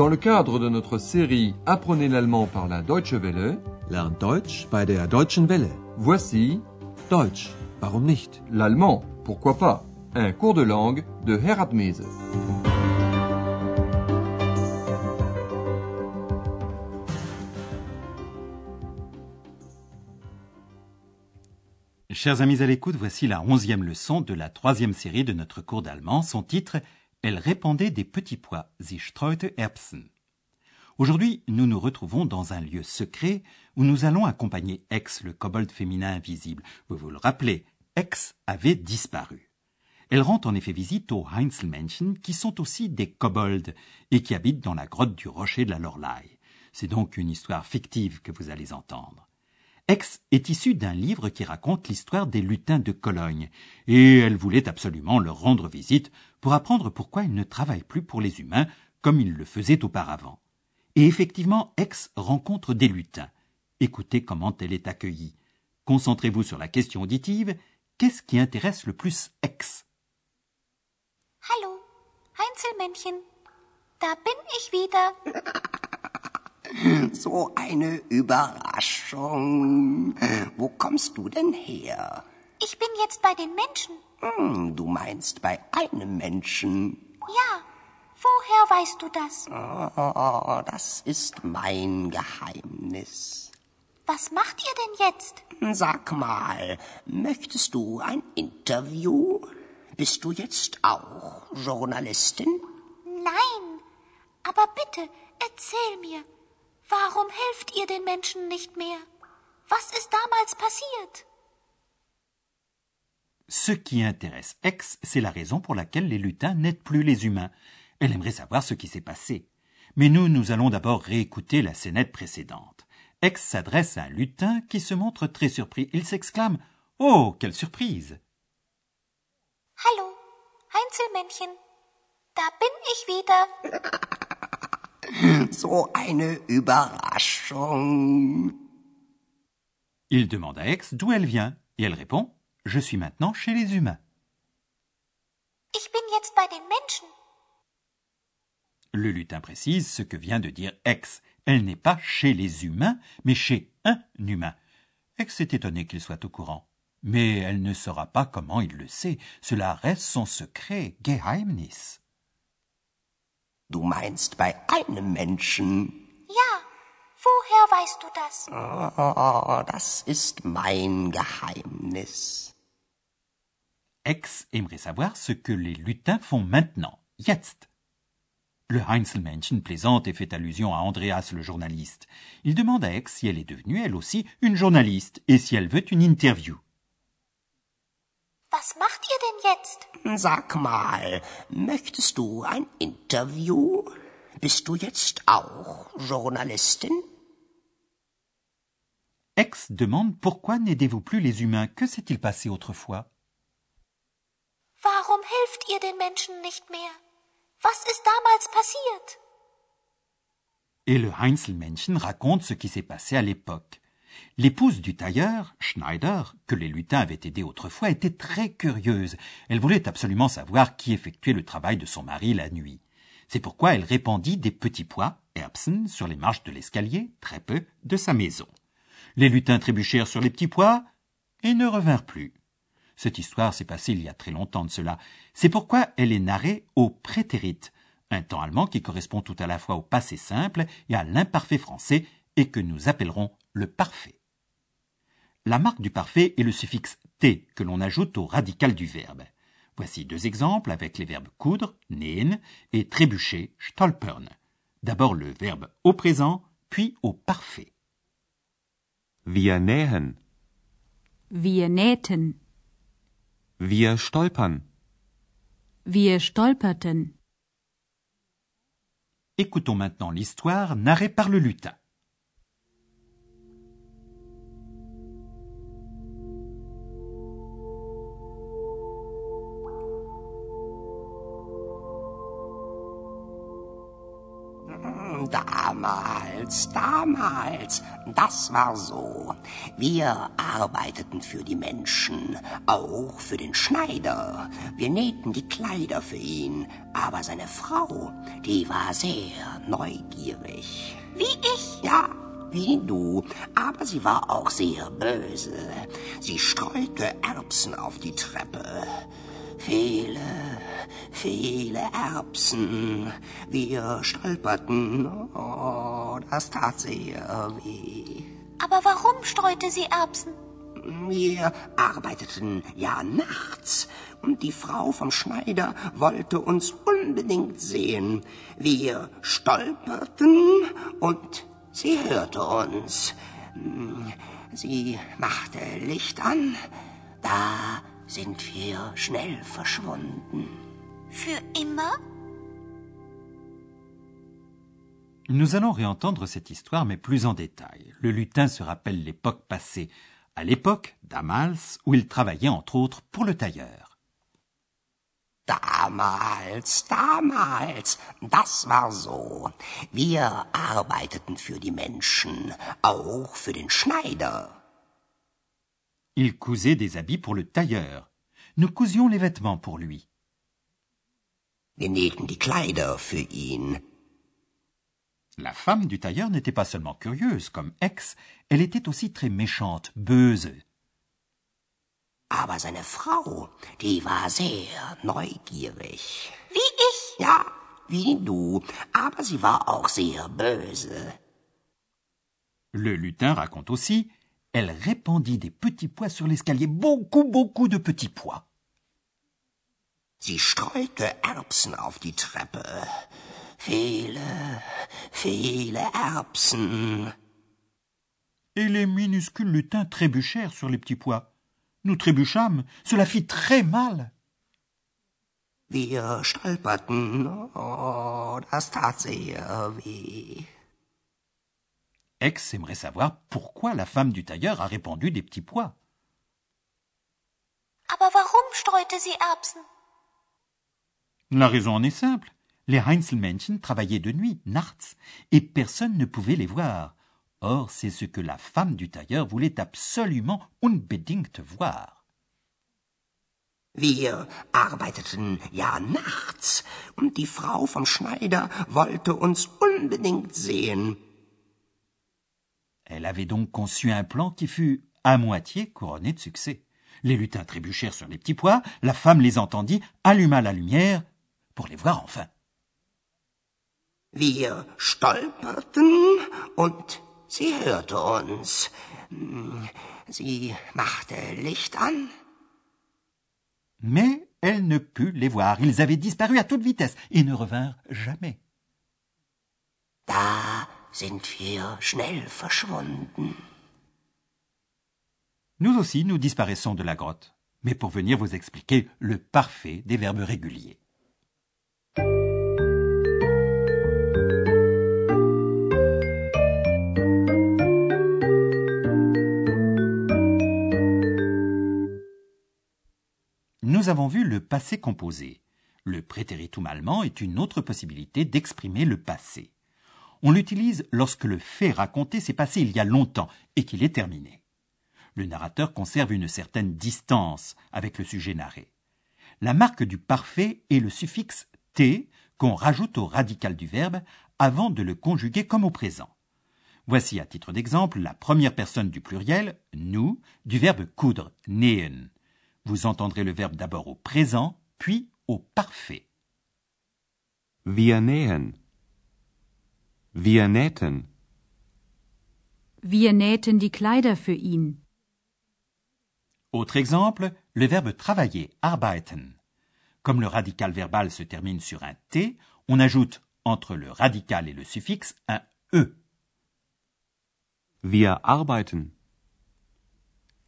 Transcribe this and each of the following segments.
Dans le cadre de notre série Apprenez l'allemand par la Deutsche Welle, Lernt Deutsch bei der Deutschen Welle. voici Deutsch, warum nicht? l'allemand, pourquoi pas, un cours de langue de Herat Mese. Chers amis à l'écoute, voici la onzième leçon de la troisième série de notre cours d'allemand. Son titre Elle répandait des petits pois, Sie streute Erbsen. Aujourd'hui, nous nous retrouvons dans un lieu secret où nous allons accompagner Ex, le kobold féminin invisible. Vous vous le rappelez, Ex avait disparu. Elle rend en effet visite aux Heinzelmännchen, qui sont aussi des kobolds et qui habitent dans la grotte du rocher de la Loreley. C'est donc une histoire fictive que vous allez entendre. Ex est issue d'un livre qui raconte l'histoire des lutins de Cologne, et elle voulait absolument leur rendre visite pour apprendre pourquoi ils ne travaillent plus pour les humains comme ils le faisaient auparavant. Et effectivement, Ex rencontre des lutins. Écoutez comment elle est accueillie. Concentrez-vous sur la question auditive. Qu'est-ce qui intéresse le plus Ex? Hallo, Heinzelmännchen. Da bin ich wieder. So eine Überraschung. Wo kommst du denn her? Ich bin jetzt bei den Menschen. Hm, du meinst bei einem Menschen. Ja. Woher weißt du das? Oh, das ist mein Geheimnis. Was macht ihr denn jetzt? Sag mal, möchtest du ein Interview? Bist du jetzt auch Journalistin? Nein. Aber bitte, erzähl mir. Warum helft ihr den Menschen nicht mehr? Was ist damals passiert? Ce qui intéresse Ex, c'est la raison pour laquelle les lutins n'aident plus les humains. Elle aimerait savoir ce qui s'est passé. Mais nous, nous allons d'abord réécouter la scénette précédente. Ex s'adresse à un lutin qui se montre très surpris. Il s'exclame Oh, quelle surprise Hallo, Heinzelmännchen. Da bin ich wieder. So eine Überraschung. Il demande à Ex d'où elle vient, et elle répond Je suis maintenant chez les humains. Ich bin jetzt bei den Menschen. Le lutin précise ce que vient de dire Ex. Elle n'est pas chez les humains, mais chez un humain. Ex est étonné qu'il soit au courant. Mais elle ne saura pas comment il le sait. Cela reste son secret, Geheimnis. Du meinst bei einem Menschen? Ja. Woher weißt du das? Oh, das ist mein Geheimnis. Ex aimerait savoir ce que les lutins font maintenant, jetzt. Le Heinzelmännchen plaisante et fait allusion à Andreas le journaliste. Il demande à Ex si elle est devenue elle aussi une journaliste et si elle veut une interview. Was macht ihr denn jetzt? Sag mal, möchtest du ein Interview? Bist du jetzt auch Journalistin? Ex demande pourquoi n'aidez-vous plus les humains Que s'est-il passé autrefois Warum helft ihr den Menschen nicht mehr? Was ist damals passiert? Et le Heinzelmännchen raconte ce qui s'est passé à l'époque. L'épouse du tailleur, Schneider, que les lutins avaient aidé autrefois, était très curieuse. Elle voulait absolument savoir qui effectuait le travail de son mari la nuit. C'est pourquoi elle répandit des petits pois, Erbsen, sur les marches de l'escalier, très peu, de sa maison. Les lutins trébuchèrent sur les petits pois et ne revinrent plus. Cette histoire s'est passée il y a très longtemps de cela. C'est pourquoi elle est narrée au prétérit, un temps allemand qui correspond tout à la fois au passé simple et à l'imparfait français et que nous appellerons le parfait. La marque du parfait est le suffixe t que l'on ajoute au radical du verbe. Voici deux exemples avec les verbes coudre, nähen, et trébucher, stolpern. D'abord le verbe au présent, puis au parfait. Wir nähen. Wir nähten. Wir stolpern. Wir stolperten. Écoutons maintenant l'histoire narrée par le lutin. Damals, damals, das war so. Wir arbeiteten für die Menschen, auch für den Schneider. Wir nähten die Kleider für ihn, aber seine Frau, die war sehr neugierig. Wie ich. Ja, wie du, aber sie war auch sehr böse. Sie streute Erbsen auf die Treppe. Viele, viele Erbsen. Wir stolperten. Oh, das tat sehr weh. Aber warum streute sie Erbsen? Wir arbeiteten ja nachts und die Frau vom Schneider wollte uns unbedingt sehen. Wir stolperten und sie hörte uns. Sie machte Licht an. Da sind wir schnell verschwunden. Für immer? Nous allons réentendre cette histoire, mais plus en détail. Le lutin se rappelle l'époque passée, à l'époque d'Amals, où il travaillait entre autres pour le tailleur. Damals, damals, das war so. Wir arbeiteten für die Menschen, auch für den Schneider. Il cousait des habits pour le tailleur. Nous cousions les vêtements pour lui. Wir nähten die Kleider für ihn. La femme du tailleur n'était pas seulement curieuse, comme Ex, elle était aussi très méchante, böse. Aber seine Frau, die war sehr neugierig. Wie ich? Ja, wie du, aber sie war auch sehr böse. Le lutin raconte aussi elle répandit des petits pois sur l'escalier, beaucoup, beaucoup de petits pois. Sie streute Erbsen auf die Treppe. Viele, viele Erbsen. Et les minuscules lutins trébuchèrent sur les petits pois. Nous trébuchâmes, cela fit très mal. Wir stolperten, oh, das tat sehr weh. Ex aimerait savoir pourquoi la femme du tailleur a répandu des petits pois. Aber warum streute sie Erbsen? La raison en est simple. Les Heinzelmännchen travaillaient de nuit, nachts, et personne ne pouvait les voir. Or, c'est ce que la femme du tailleur voulait absolument unbedingt voir. Wir arbeiteten ja nachts, und die Frau vom Schneider wollte uns unbedingt sehen. Elle avait donc conçu un plan qui fut à moitié couronné de succès. Les lutins trébuchèrent sur les petits pois, la femme les entendit, alluma la lumière pour les voir enfin. Wir stolperten und sie hörte uns. Sie machte Licht an. Mais elle ne put les voir. Ils avaient disparu à toute vitesse et ne revinrent jamais. Da sind wir schnell verschwunden. Nous aussi, nous disparaissons de la grotte, mais pour venir vous expliquer le parfait des verbes réguliers. Nous avons vu le passé composé. Le prétéritum allemand est une autre possibilité d'exprimer le passé. On l'utilise lorsque le fait raconté s'est passé il y a longtemps et qu'il est terminé. Le narrateur conserve une certaine distance avec le sujet narré. La marque du parfait est le suffixe t qu'on rajoute au radical du verbe avant de le conjuguer comme au présent. Voici à titre d'exemple la première personne du pluriel, nous, du verbe coudre, nähen. Vous entendrez le verbe d'abord au présent, puis au parfait. Wir nähen. Wir nähten. Wir nähten die Kleider für ihn. Autre exemple, le verbe travailler, arbeiten. Comme le radical verbal se termine sur un T, on ajoute entre le radical et le suffixe un E. Wir arbeiten.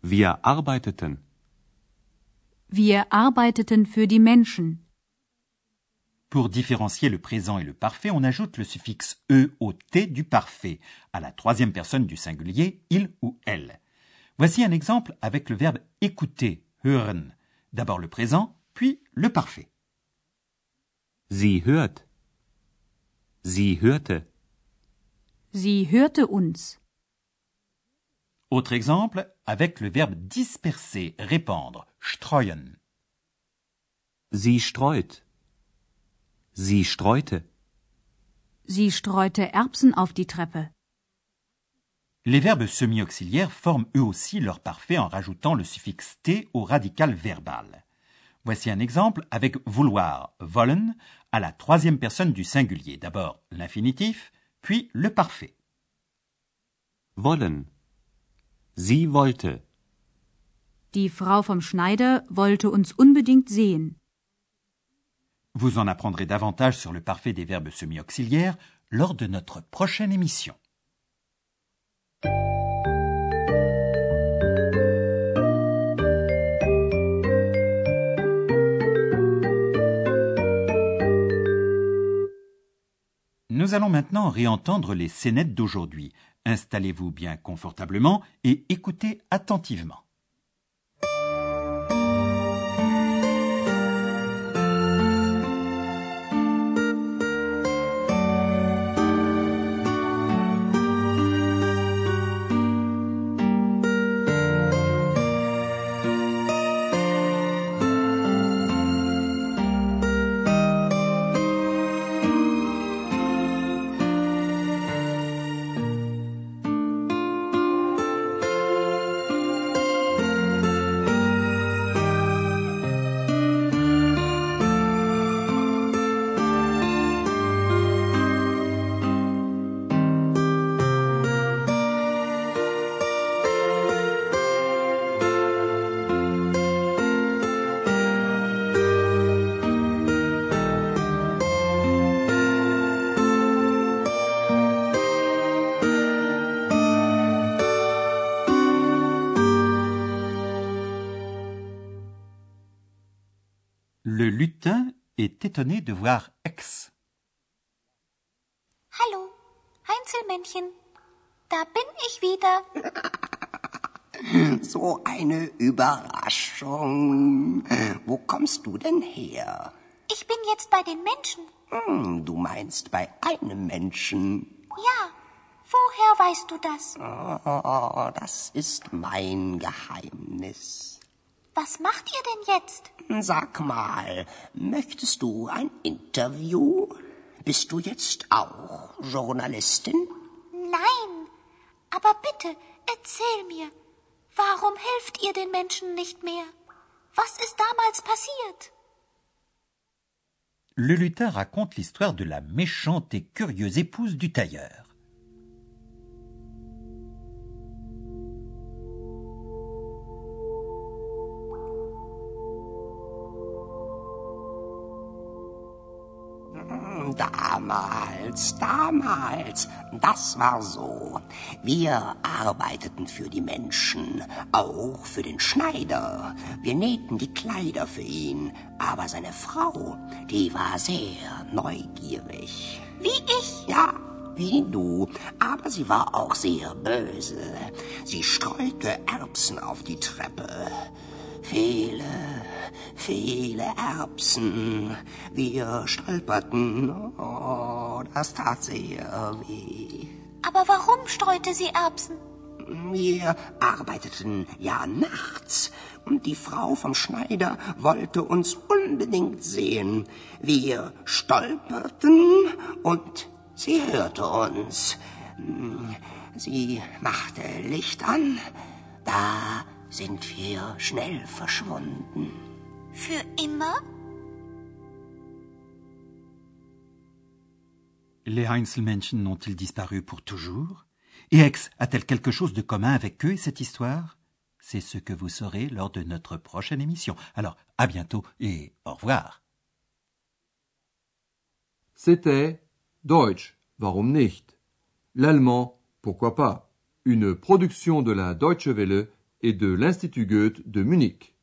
Wir arbeiteten. Wir arbeiteten für die Menschen. Pour différencier le présent et le parfait, on ajoute le suffixe E au T du parfait, à la troisième personne du singulier, il ou elle. Voici un exemple avec le verbe écouter, hören. D'abord le présent, puis le parfait. Sie hört. Sie hörte. Sie hörte uns. Autre exemple, avec le verbe disperser, répandre, streuen. Sie streut. Sie streute. Sie streute Erbsen auf die Treppe. Les verbes semi-auxiliaires forment eux aussi leur parfait en rajoutant le suffixe t au radical verbal. Voici un exemple avec vouloir, wollen, à la troisième personne du singulier. D'abord l'infinitif, puis le parfait. Wollen. Sie wollte. Die Frau vom Schneider wollte uns unbedingt sehen. Vous en apprendrez davantage sur le parfait des verbes semi-auxiliaires lors de notre prochaine émission. Nous allons maintenant réentendre les scénettes d'aujourd'hui. Installez-vous bien confortablement et écoutez attentivement. Lutin est étonné de voir Ex. Hallo, Heinzelmännchen. Da bin ich wieder. So eine Überraschung. Wo kommst du denn her? Ich bin jetzt bei den Menschen. Hm, du meinst bei einem Menschen. Ja. Woher weißt du das? Oh, das ist mein Geheimnis. Was macht ihr denn jetzt? Sag mal, möchtest du ein Interview? Bist du jetzt auch Journalistin? Nein. Aber bitte, erzähl mir. Warum helft ihr den Menschen nicht mehr? Was ist damals passiert? Le lutin raconte l'histoire de la méchante et curieuse épouse du tailleur. Damals, damals, das war so. Wir arbeiteten für die Menschen, auch für den Schneider. Wir nähten die Kleider für ihn, aber seine Frau, die war sehr neugierig. Wie ich? Ja, wie du, aber sie war auch sehr böse. Sie streute Erbsen auf die Treppe. Viele, viele Erbsen. Wir stolperten. Oh, das tat sehr weh. Aber warum streute sie Erbsen? Wir arbeiteten ja nachts und die Frau vom Schneider wollte uns unbedingt sehen. Wir stolperten und sie hörte uns. Sie machte Licht an. Da sind wir schnell verschwunden. Für immer? Les Heinzelmännchen ont-ils disparu pour toujours? Et Ex a-t-elle quelque chose de commun avec eux et cette histoire? C'est ce que vous saurez lors de notre prochaine émission. Alors, à bientôt et au revoir. C'était Deutsch, warum nicht? L'allemand, pourquoi pas? Une production de la Deutsche Welle et de l'Institut Goethe de Munich.